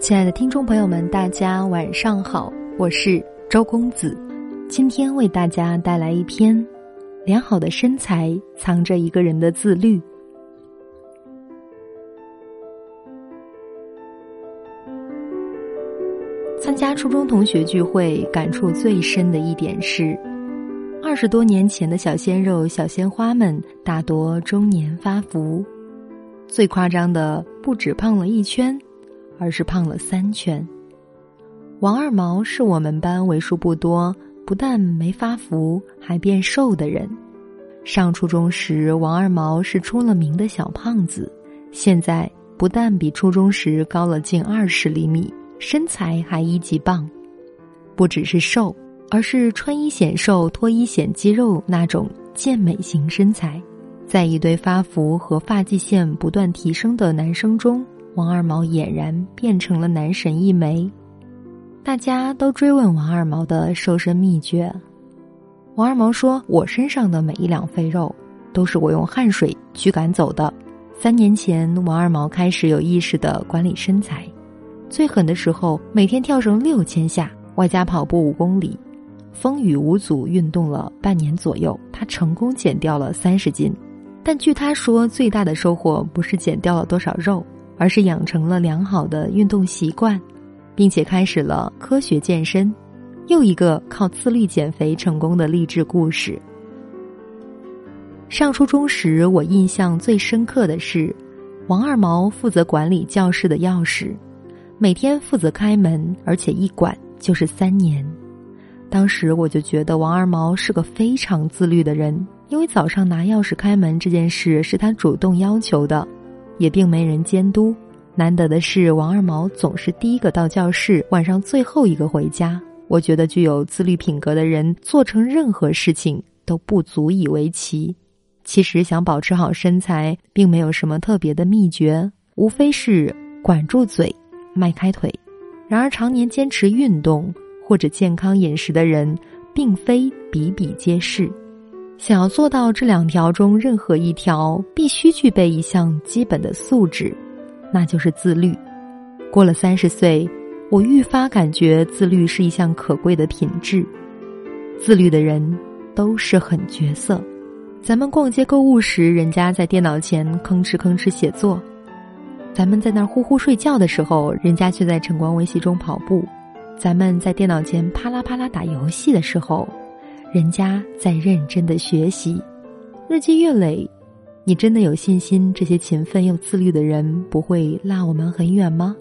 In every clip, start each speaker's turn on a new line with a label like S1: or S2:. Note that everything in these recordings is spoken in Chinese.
S1: 亲爱的听众朋友们，大家晚上好，我是周公子，今天为大家带来一篇《良好的身材藏着一个人的自律》。参加初中同学聚会，感触最深的一点是，二十多年前的小鲜肉、小鲜花们大多中年发福，最夸张的不止胖了一圈。而是胖了三圈。王二毛是我们班为数不多不但没发福还变瘦的人。上初中时，王二毛是出了名的小胖子，现在不但比初中时高了近二十厘米，身材还一级棒。不只是瘦，而是穿衣显瘦、脱衣显肌肉那种健美型身材。在一堆发福和发际线不断提升的男生中。王二毛俨然变成了男神一枚，大家都追问王二毛的瘦身秘诀。王二毛说：“我身上的每一两肥肉，都是我用汗水驱赶走的。”三年前，王二毛开始有意识的管理身材，最狠的时候每天跳绳六千下，外加跑步五公里，风雨无阻运动了半年左右，他成功减掉了三十斤。但据他说，最大的收获不是减掉了多少肉。而是养成了良好的运动习惯，并且开始了科学健身，又一个靠自律减肥成功的励志故事。上初中时，我印象最深刻的是，王二毛负责管理教室的钥匙，每天负责开门，而且一管就是三年。当时我就觉得王二毛是个非常自律的人，因为早上拿钥匙开门这件事是他主动要求的。也并没人监督。难得的是，王二毛总是第一个到教室，晚上最后一个回家。我觉得具有自律品格的人，做成任何事情都不足以为奇。其实，想保持好身材，并没有什么特别的秘诀，无非是管住嘴，迈开腿。然而，常年坚持运动或者健康饮食的人，并非比比皆是。想要做到这两条中任何一条，必须具备一项基本的素质，那就是自律。过了三十岁，我愈发感觉自律是一项可贵的品质。自律的人都是很角色。咱们逛街购物时，人家在电脑前吭哧吭哧写作；咱们在那儿呼呼睡觉的时候，人家却在晨光微习中跑步；咱们在电脑前啪啦啪啦打游戏的时候。人家在认真的学习，日积月累，你真的有信心这些勤奋又自律的人不会落我们很远吗？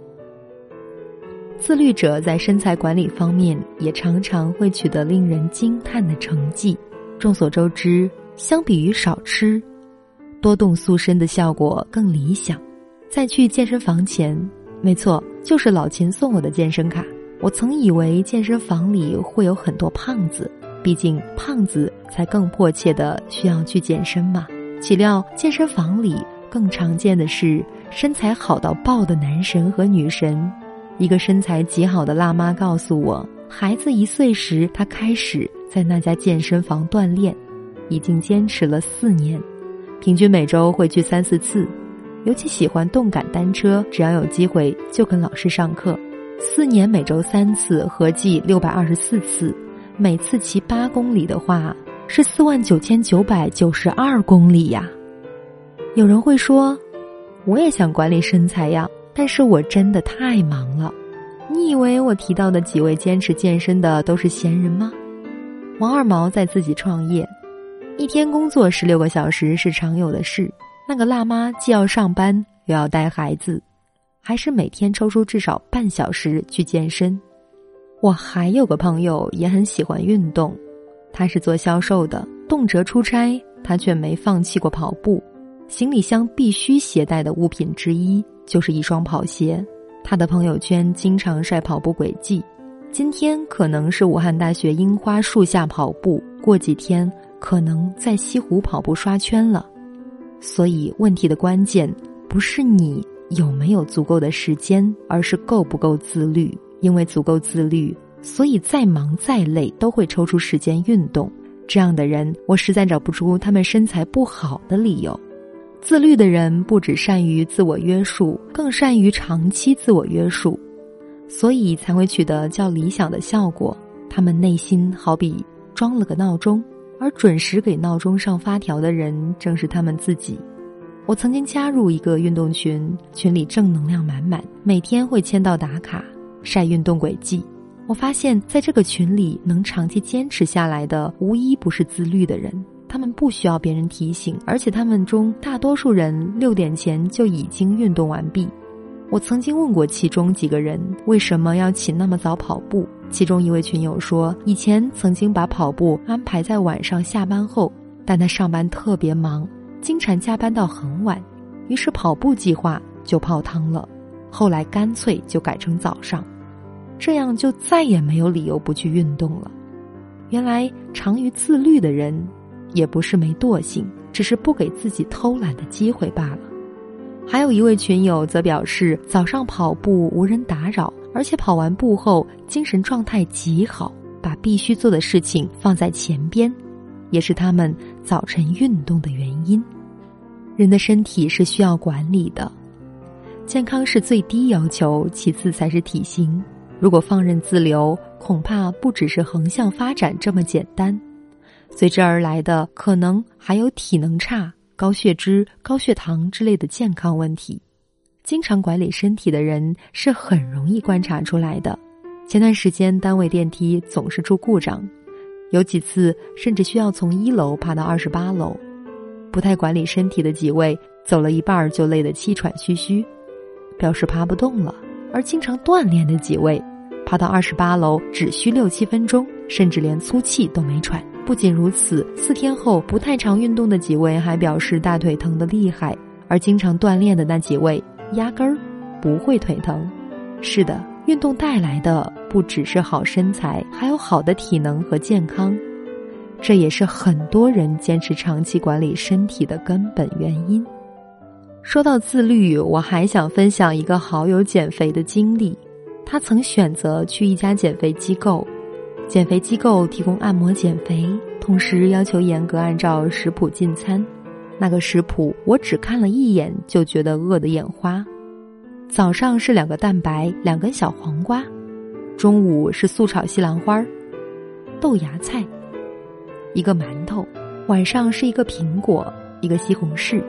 S1: 自律者在身材管理方面也常常会取得令人惊叹的成绩。众所周知，相比于少吃，多动塑身的效果更理想。在去健身房前，没错，就是老秦送我的健身卡。我曾以为健身房里会有很多胖子。毕竟胖子才更迫切的需要去健身嘛。岂料健身房里更常见的是身材好到爆的男神和女神。一个身材极好的辣妈告诉我，孩子一岁时，她开始在那家健身房锻炼，已经坚持了四年，平均每周会去三四次。尤其喜欢动感单车，只要有机会就跟老师上课。四年每周三次，合计六百二十四次。每次骑八公里的话，是四万九千九百九十二公里呀。有人会说，我也想管理身材呀，但是我真的太忙了。你以为我提到的几位坚持健身的都是闲人吗？王二毛在自己创业，一天工作十六个小时是常有的事。那个辣妈既要上班又要带孩子，还是每天抽出至少半小时去健身。我还有个朋友也很喜欢运动，他是做销售的，动辄出差，他却没放弃过跑步。行李箱必须携带的物品之一就是一双跑鞋。他的朋友圈经常晒跑步轨迹，今天可能是武汉大学樱花树下跑步，过几天可能在西湖跑步刷圈了。所以，问题的关键不是你有没有足够的时间，而是够不够自律。因为足够自律，所以再忙再累都会抽出时间运动。这样的人，我实在找不出他们身材不好的理由。自律的人不只善于自我约束，更善于长期自我约束。所以才会取得较理想的效果。他们内心好比装了个闹钟，而准时给闹钟上发条的人正是他们自己。我曾经加入一个运动群，群里正能量满满，每天会签到打卡，晒运动轨迹。我发现，在这个群里能长期坚持下来的，无一不是自律的人。他们不需要别人提醒，而且他们中大多数人六点前就已经运动完毕。我曾经问过其中几个人为什么要起那么早跑步，其中一位群友说，以前曾经把跑步安排在晚上下班后，但他上班特别忙。经常加班到很晚，于是跑步计划就泡汤了。后来干脆就改成早上，这样就再也没有理由不去运动了。原来长于自律的人，也不是没惰性，只是不给自己偷懒的机会罢了。还有一位群友则表示，早上跑步无人打扰，而且跑完步后精神状态极好，把必须做的事情放在前边。也是他们早晨运动的原因。人的身体是需要管理的，健康是最低要求，其次才是体型。如果放任自流，恐怕不只是横向发展这么简单，随之而来的可能还有体能差、高血脂、高血糖之类的健康问题。经常管理身体的人是很容易观察出来的。前段时间单位电梯总是出故障。有几次甚至需要从一楼爬到二十八楼，不太管理身体的几位走了一半就累得气喘吁吁，表示爬不动了；而经常锻炼的几位，爬到二十八楼只需六七分钟，甚至连粗气都没喘。不仅如此，四天后不太常运动的几位还表示大腿疼得厉害，而经常锻炼的那几位压根儿不会腿疼。是的。运动带来的不只是好身材，还有好的体能和健康，这也是很多人坚持长期管理身体的根本原因。说到自律，我还想分享一个好友减肥的经历。他曾选择去一家减肥机构，减肥机构提供按摩减肥，同时要求严格按照食谱进餐。那个食谱我只看了一眼就觉得饿得眼花。早上是两个蛋白，两根小黄瓜；中午是素炒西兰花、豆芽菜，一个馒头；晚上是一个苹果，一个西红柿。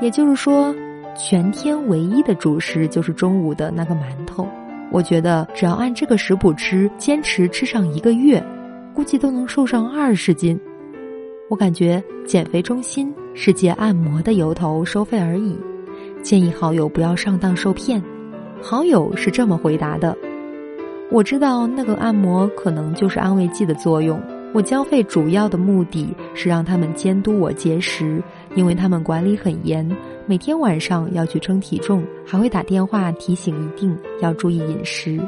S1: 也就是说，全天唯一的主食就是中午的那个馒头。我觉得只要按这个食谱吃，坚持吃上一个月，估计都能瘦上二十斤。我感觉减肥中心是借按摩的由头收费而已。建议好友不要上当受骗。好友是这么回答的：“我知道那个按摩可能就是安慰剂的作用。我交费主要的目的是让他们监督我节食，因为他们管理很严，每天晚上要去称体重，还会打电话提醒一定要注意饮食。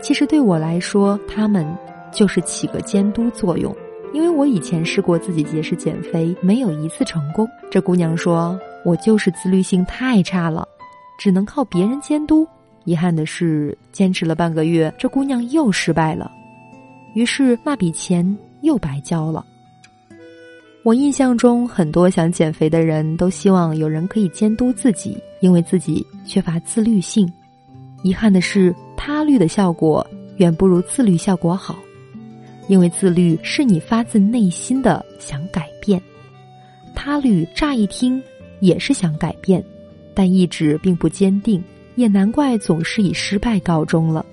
S1: 其实对我来说，他们就是起个监督作用。因为我以前试过自己节食减肥，没有一次成功。这姑娘说。”我就是自律性太差了，只能靠别人监督。遗憾的是，坚持了半个月，这姑娘又失败了，于是那笔钱又白交了。我印象中，很多想减肥的人都希望有人可以监督自己，因为自己缺乏自律性。遗憾的是，他律的效果远不如自律效果好，因为自律是你发自内心的想改变，他律乍一听。也是想改变，但意志并不坚定，也难怪总是以失败告终了。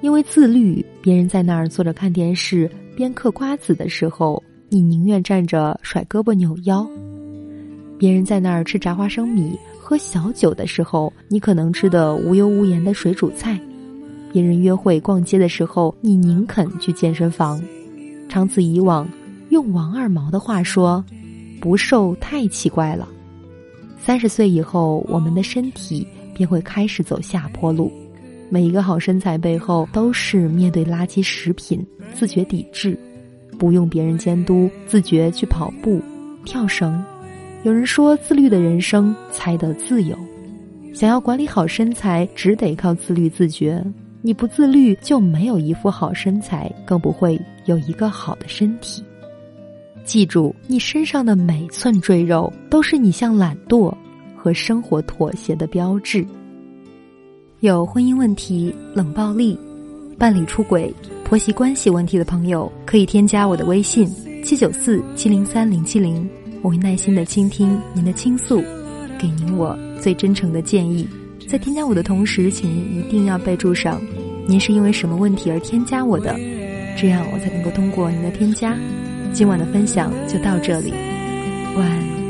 S1: 因为自律，别人在那儿坐着看电视边嗑瓜子的时候，你宁愿站着甩胳膊扭腰；别人在那儿吃炸花生米、喝小酒的时候，你可能吃的无忧无盐的水煮菜；别人约会逛街的时候，你宁肯去健身房。长此以往，用王二毛的话说：“不瘦太奇怪了。”三十岁以后，我们的身体便会开始走下坡路。每一个好身材背后，都是面对垃圾食品自觉抵制，不用别人监督，自觉去跑步、跳绳。有人说，自律的人生才得自由。想要管理好身材，只得靠自律自觉。你不自律，就没有一副好身材，更不会有一个好的身体。记住，你身上的每寸赘肉都是你向懒惰和生活妥协的标志。有婚姻问题、冷暴力、伴侣出轨、婆媳关系问题的朋友，可以添加我的微信七九四七零三零七零，我会耐心的倾听您的倾诉，给您我最真诚的建议。在添加我的同时，请您一定要备注上您是因为什么问题而添加我的，这样我才能够通过您的添加。今晚的分享就到这里，晚。
S2: 安